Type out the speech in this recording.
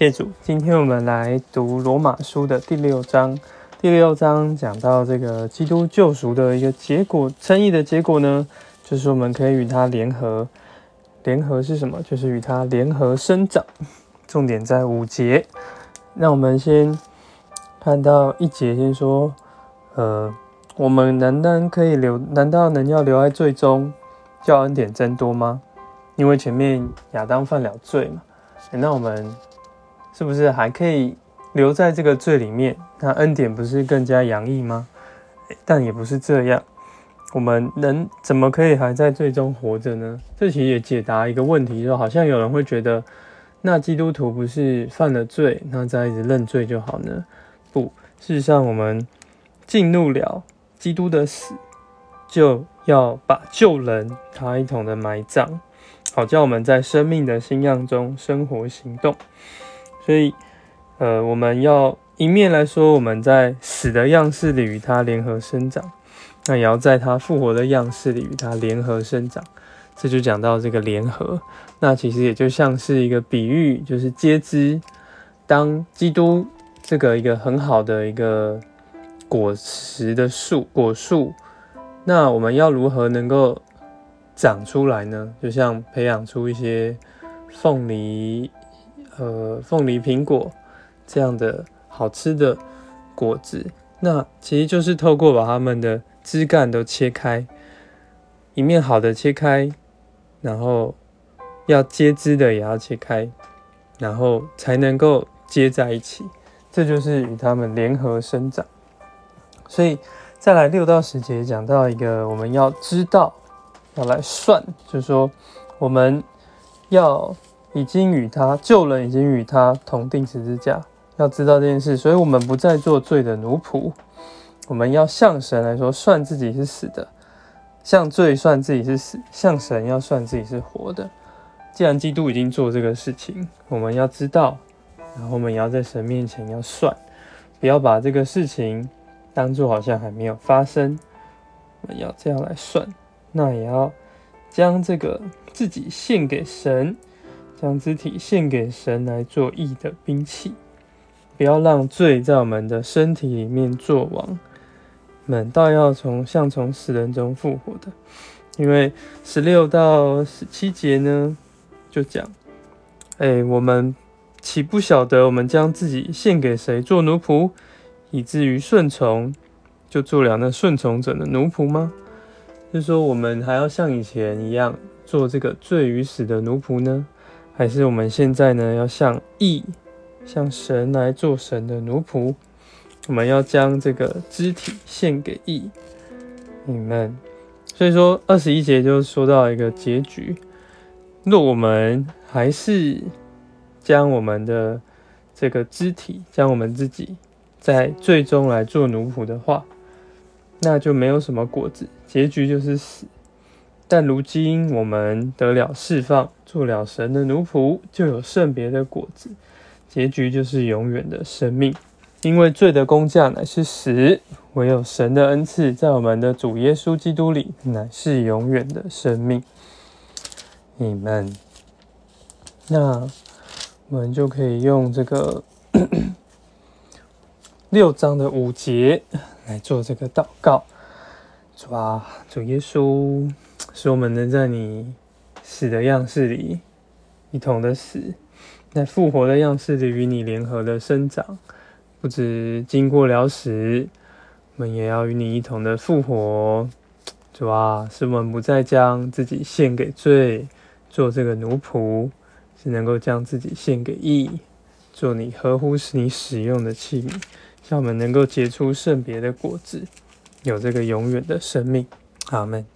谢主，今天我们来读罗马书的第六章。第六章讲到这个基督救赎的一个结果，称义的结果呢，就是我们可以与他联合。联合是什么？就是与他联合生长。重点在五节。那我们先看到一节，先说，呃，我们难道可以留？难道能要留在最终，叫恩典增多吗？因为前面亚当犯了罪嘛，那我们是不是还可以留在这个罪里面？那恩典不是更加洋溢吗？但也不是这样，我们能怎么可以还在罪中活着呢？这其实也解答一个问题，就好像有人会觉得，那基督徒不是犯了罪，那再一直认罪就好呢？不，事实上我们进入了基督的死，就要把旧人他一同的埋葬。好叫我们在生命的新样中生活行动，所以，呃，我们要一面来说我们在死的样式里与他联合生长，那也要在他复活的样式里与他联合生长。这就讲到这个联合，那其实也就像是一个比喻，就是皆知。当基督这个一个很好的一个果实的树果树，那我们要如何能够？长出来呢，就像培养出一些凤梨、呃凤梨苹果这样的好吃的果子，那其实就是透过把它们的枝干都切开，一面好的切开，然后要接枝的也要切开，然后才能够接在一起，这就是与它们联合生长。所以再来六到十节讲到一个，我们要知道。要来算，就是说，我们要已经与他救人，已经与他同定十字架，要知道这件事，所以我们不再做罪的奴仆。我们要向神来说，算自己是死的，向罪算自己是死，向神要算自己是活的。既然基督已经做这个事情，我们要知道，然后我们也要在神面前要算，不要把这个事情当做好像还没有发生。我们要这样来算。那也要将这个自己献给神，将肢体献给神来做义的兵器，不要让罪在我们的身体里面作王。们倒要从像从死人中复活的，因为十六到十七节呢，就讲，哎，我们岂不晓得我们将自己献给谁做奴仆，以至于顺从，就做了那顺从者的奴仆吗？是说，我们还要像以前一样做这个罪与死的奴仆呢，还是我们现在呢要向义、向神来做神的奴仆？我们要将这个肢体献给义，你们。所以说，二十一节就说到一个结局：若我们还是将我们的这个肢体，将我们自己在最终来做奴仆的话。那就没有什么果子，结局就是死。但如今我们得了释放，做了神的奴仆，就有圣别的果子，结局就是永远的生命。因为罪的工价乃是死，唯有神的恩赐在我们的主耶稣基督里，乃是永远的生命。你们，那我们就可以用这个 六章的五节。来做这个祷告，主啊，主耶稣，使我们能在你死的样式里一同的死，在复活的样式里与你联合的生长。不止经过了死，我们也要与你一同的复活。主啊，使我们不再将自己献给罪，做这个奴仆，是能够将自己献给义，做你合乎使你使用的器皿。让我们能够结出圣别的果子，有这个永远的生命。阿门。